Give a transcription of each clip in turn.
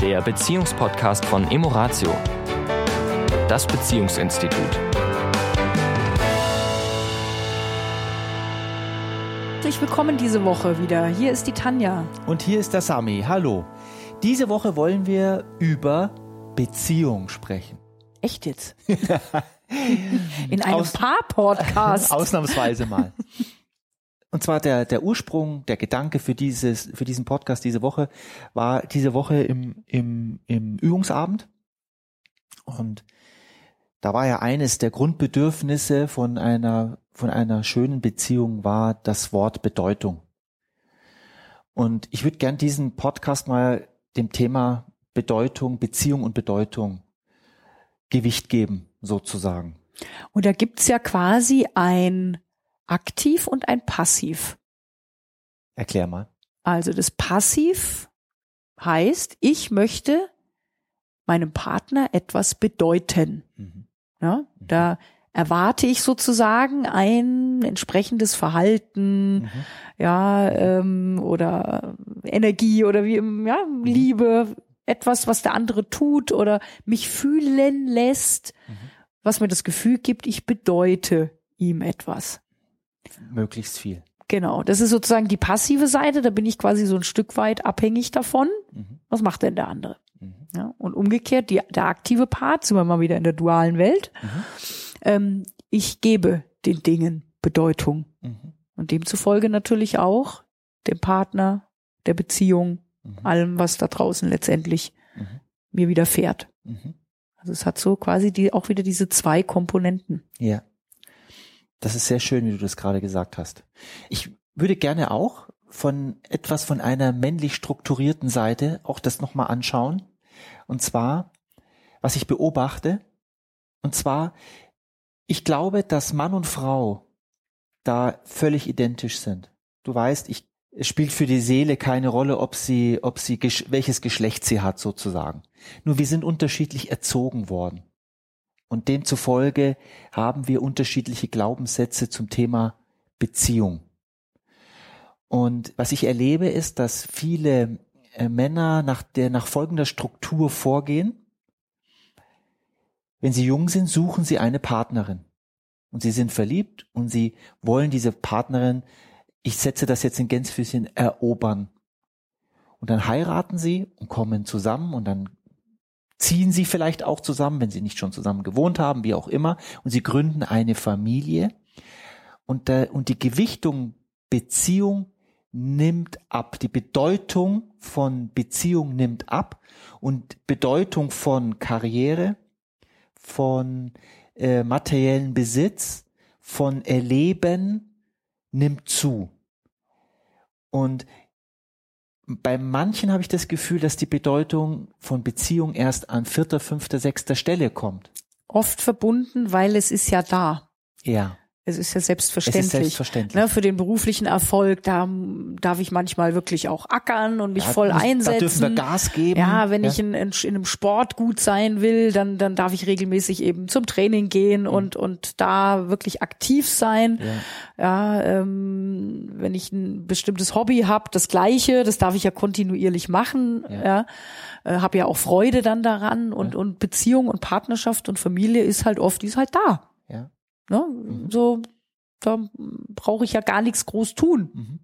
der Beziehungspodcast von Emoratio, das Beziehungsinstitut. Herzlich willkommen diese Woche wieder. Hier ist die Tanja. Und hier ist der Sami. Hallo. Diese Woche wollen wir über Beziehung sprechen. Echt jetzt? In einem Aus, Paar-Podcast. Ausnahmsweise mal. Und zwar der, der Ursprung, der Gedanke für dieses, für diesen Podcast diese Woche war diese Woche im, im, im Übungsabend. Und da war ja eines der Grundbedürfnisse von einer, von einer schönen Beziehung war das Wort Bedeutung. Und ich würde gern diesen Podcast mal dem Thema Bedeutung, Beziehung und Bedeutung Gewicht geben, sozusagen. Und da gibt's ja quasi ein Aktiv und ein Passiv. Erklär mal. Also das Passiv heißt, ich möchte meinem Partner etwas bedeuten. Mhm. Ja, mhm. da erwarte ich sozusagen ein entsprechendes Verhalten, mhm. ja, ähm, oder Energie oder wie, ja, mhm. Liebe, etwas, was der andere tut oder mich fühlen lässt, mhm. was mir das Gefühl gibt, ich bedeute ihm etwas möglichst viel. Genau, das ist sozusagen die passive Seite, da bin ich quasi so ein Stück weit abhängig davon. Mhm. Was macht denn der andere? Mhm. Ja, und umgekehrt, die, der aktive Part, sind wir mal wieder in der dualen Welt. Mhm. Ähm, ich gebe den Dingen Bedeutung. Mhm. Und demzufolge natürlich auch dem Partner, der Beziehung, mhm. allem, was da draußen letztendlich mhm. mir widerfährt. Also es hat so quasi die, auch wieder diese zwei Komponenten. Ja. Das ist sehr schön, wie du das gerade gesagt hast. Ich würde gerne auch von etwas von einer männlich strukturierten Seite auch das nochmal anschauen. Und zwar, was ich beobachte. Und zwar, ich glaube, dass Mann und Frau da völlig identisch sind. Du weißt, ich, es spielt für die Seele keine Rolle, ob sie, ob sie, welches Geschlecht sie hat sozusagen. Nur wir sind unterschiedlich erzogen worden. Und demzufolge haben wir unterschiedliche Glaubenssätze zum Thema Beziehung. Und was ich erlebe, ist, dass viele äh, Männer nach der, nach folgender Struktur vorgehen. Wenn sie jung sind, suchen sie eine Partnerin. Und sie sind verliebt und sie wollen diese Partnerin, ich setze das jetzt in Gänsefüßchen, erobern. Und dann heiraten sie und kommen zusammen und dann ziehen sie vielleicht auch zusammen, wenn sie nicht schon zusammen gewohnt haben, wie auch immer, und sie gründen eine Familie. Und, der, und die Gewichtung Beziehung nimmt ab. Die Bedeutung von Beziehung nimmt ab und Bedeutung von Karriere, von äh, materiellen Besitz, von Erleben nimmt zu. Und bei manchen habe ich das Gefühl, dass die Bedeutung von Beziehung erst an vierter, fünfter, sechster Stelle kommt. Oft verbunden, weil es ist ja da. Ja. Es ist ja selbstverständlich. Es ist selbstverständlich. Ne, für den beruflichen Erfolg, da darf ich manchmal wirklich auch ackern und mich ja, voll einsetzen. Da dürfen wir Gas geben. Ja, wenn ja. ich in, in, in, einem Sport gut sein will, dann, dann darf ich regelmäßig eben zum Training gehen mhm. und, und da wirklich aktiv sein. Ja, ja ähm, wenn ich ein bestimmtes Hobby habe, das gleiche, das darf ich ja kontinuierlich machen. Ja, ja äh, habe ja auch Freude dann daran und, und Beziehung und Partnerschaft und Familie ist halt oft, die ist halt da. Ne? Mhm. So, da brauche ich ja gar nichts groß tun. Mhm.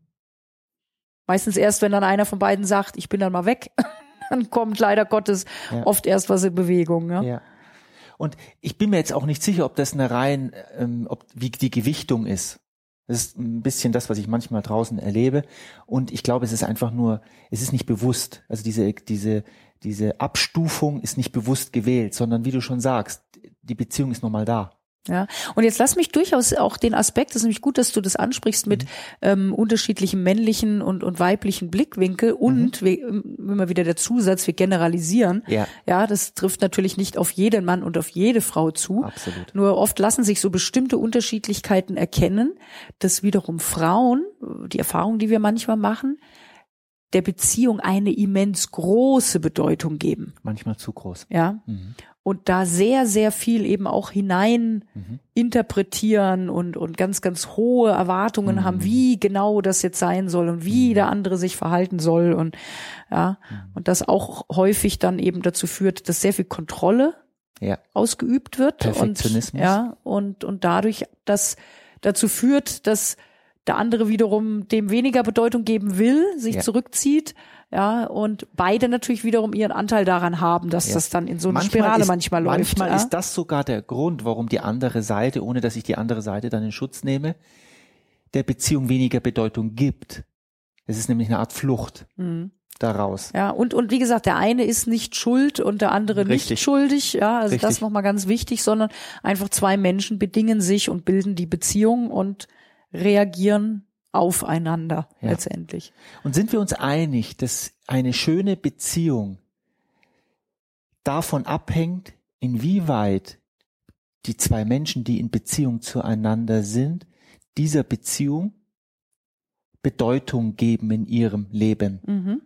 Meistens erst, wenn dann einer von beiden sagt, ich bin dann mal weg, dann kommt leider Gottes ja. oft erst was in Bewegung. Ja? ja. Und ich bin mir jetzt auch nicht sicher, ob das eine rein, ähm, ob wie die Gewichtung ist. Das ist ein bisschen das, was ich manchmal draußen erlebe. Und ich glaube, es ist einfach nur, es ist nicht bewusst. Also diese, diese, diese Abstufung ist nicht bewusst gewählt, sondern wie du schon sagst, die Beziehung ist nochmal da. Ja, und jetzt lass mich durchaus auch den Aspekt, das ist nämlich gut, dass du das ansprichst mit mhm. ähm, unterschiedlichen männlichen und, und weiblichen Blickwinkel und mhm. wir, immer wieder der Zusatz, wir generalisieren. Ja. ja, das trifft natürlich nicht auf jeden Mann und auf jede Frau zu. Absolut. Nur oft lassen sich so bestimmte Unterschiedlichkeiten erkennen, dass wiederum Frauen, die Erfahrung, die wir manchmal machen, der Beziehung eine immens große Bedeutung geben. Manchmal zu groß. Ja. Mhm. Und da sehr, sehr viel eben auch hinein Mhm. interpretieren und, und ganz, ganz hohe Erwartungen Mhm. haben, wie genau das jetzt sein soll und wie der andere sich verhalten soll und ja, Mhm. und das auch häufig dann eben dazu führt, dass sehr viel Kontrolle Ja. ausgeübt wird und Perfektionismus. ja und und dadurch das dazu führt, dass der andere wiederum dem weniger Bedeutung geben will, sich Ja. zurückzieht, ja und beide natürlich wiederum ihren Anteil daran haben, dass Ja. das dann in so eine Manchmal Spirale ist, manchmal läuft. Manchmal ja? ist das sogar der Grund, warum die andere Seite, ohne dass ich die andere Seite dann in Schutz nehme, der Beziehung weniger Bedeutung gibt. Es ist nämlich eine Art Flucht Mhm. daraus. Ja, und, und wie gesagt, der eine ist nicht schuld und der andere Richtig. nicht schuldig. Ja, also das Richtig. nochmal ganz wichtig, sondern einfach zwei Menschen bedingen sich und bilden die Beziehung und reagieren aufeinander Ja. letztendlich. Und sind wir uns einig, dass eine schöne Beziehung davon abhängt, inwieweit die zwei Menschen, die in Beziehung zueinander sind, dieser Beziehung Bedeutung geben in ihrem Leben, Mhm.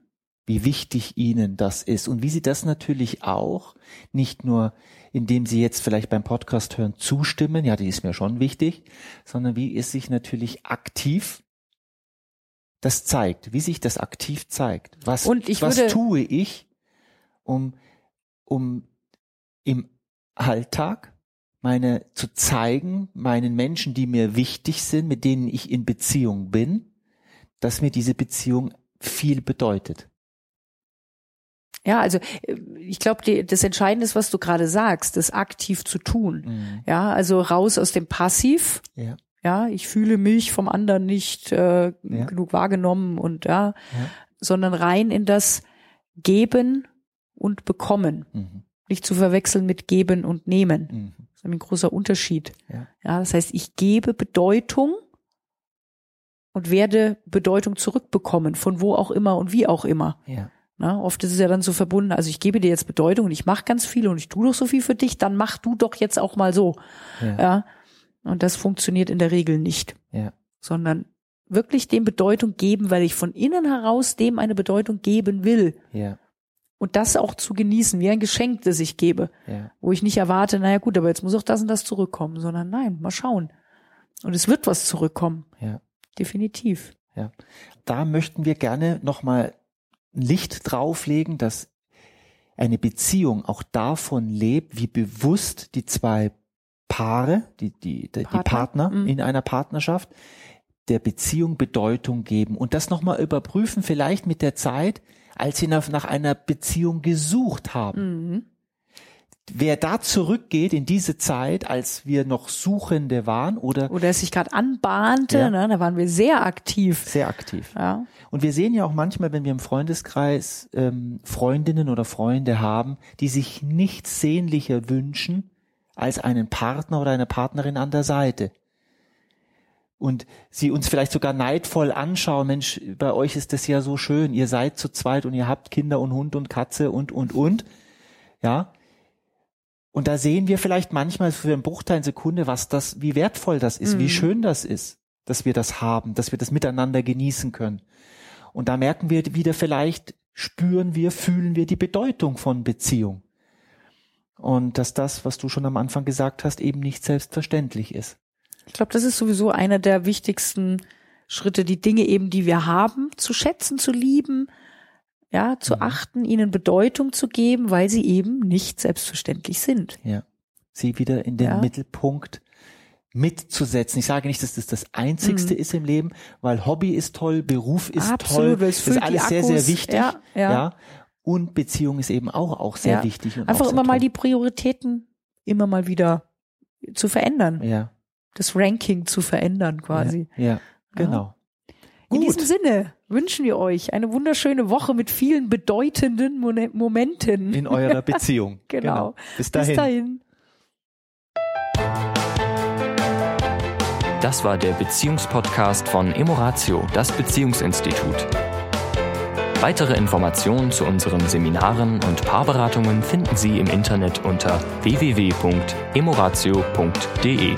Wie wichtig ihnen das ist und wie sie das natürlich auch nicht nur, indem sie jetzt vielleicht beim Podcast hören, zustimmen, ja, die ist mir schon wichtig, sondern wie es sich natürlich aktiv das zeigt, wie sich das aktiv zeigt. Was, was tue ich, um, um im Alltag meine zu zeigen, meinen Menschen, die mir wichtig sind, mit denen ich in Beziehung bin, dass mir diese Beziehung viel bedeutet. Ja, also äh, ich glaube, das Entscheidende ist, was du gerade sagst, das aktiv zu tun. Ja, also raus aus dem Passiv. Ja. Ja, ich fühle mich vom anderen nicht äh, Ja. genug wahrgenommen und ja, Ja. sondern rein in das Geben und Bekommen. Mhm. Nicht zu verwechseln mit Geben und Nehmen. Mhm. Das ist ein großer Unterschied. Ja. Ja, das heißt, ich gebe Bedeutung und werde Bedeutung zurückbekommen, von wo auch immer und wie auch immer. Ja. Na, oft ist es ja dann so verbunden, also ich gebe dir jetzt Bedeutung und ich mache ganz viel und ich tue doch so viel für dich, dann mach du doch jetzt auch mal so. Ja. Ja. Und das funktioniert in der Regel nicht. Ja. Sondern wirklich dem Bedeutung geben, weil ich von innen heraus dem eine Bedeutung geben will. Ja. Und das auch zu genießen, wie ein Geschenk, das ich gebe. Ja. Wo ich nicht erwarte, naja gut, aber jetzt muss auch das und das zurückkommen, sondern nein, mal schauen. Und es wird was zurückkommen. Ja. Definitiv. Da möchten wir gerne nochmal Licht drauflegen, dass eine Beziehung auch davon lebt, wie bewusst die zwei Paare, die, die, die, Partner, die Partner mhm. in einer Partnerschaft der Beziehung Bedeutung geben und das nochmal überprüfen, vielleicht mit der Zeit, als sie nach, nach einer Beziehung gesucht haben. Mhm. Wer da zurückgeht in diese Zeit, als wir noch Suchende waren oder Oder es sich gerade anbahnte, Ja. ne, da waren wir sehr aktiv. sehr aktiv. Ja. Und wir sehen ja auch manchmal, wenn wir im Freundeskreis ähm, Freundinnen oder Freunde haben, die sich nichts sehnlicher wünschen als einen Partner oder eine Partnerin an der Seite. Und sie uns vielleicht sogar neidvoll anschauen, Mensch, bei euch ist das ja so schön, ihr seid zu zweit und ihr habt Kinder und Hund und Katze und, und, und. Ja. Und da sehen wir vielleicht manchmal für einen Bruchteil Sekunde, was das, wie wertvoll das ist, wie Mhm. schön das ist, dass wir das haben, dass wir das miteinander genießen können. Und da merken wir wieder vielleicht, spüren wir, fühlen wir die Bedeutung von Beziehung. Und dass das, was du schon am Anfang gesagt hast, eben nicht selbstverständlich ist. Ich glaube, das ist sowieso einer der wichtigsten Schritte, die Dinge eben, die wir haben, zu schätzen, zu lieben, ja, zu Mhm. achten, ihnen Bedeutung zu geben, weil sie eben nicht selbstverständlich sind. Ja. Sie wieder in den Ja. Mittelpunkt mitzusetzen. Ich sage nicht, dass das das Einzigste ist im Leben, weil Hobby ist toll, Beruf ist Mhm. Absolut, toll. weil es Das ist alles sehr, sehr wichtig. Ja, ja. Und Beziehung ist eben auch, auch sehr Ja. wichtig. Und Einfach immer mal toll. die Prioritäten immer mal wieder zu verändern. Ja. Das Ranking zu verändern quasi. Ja, ja genau. In Gut. diesem Sinne wünschen wir euch eine wunderschöne Woche mit vielen bedeutenden Momenten. In eurer Beziehung. Genau. Bis dahin. Bis dahin. Das war der Beziehungspodcast von Emoratio, das Beziehungsinstitut. Weitere Informationen zu unseren Seminaren und Paarberatungen finden Sie im Internet unter www.emoratio.de.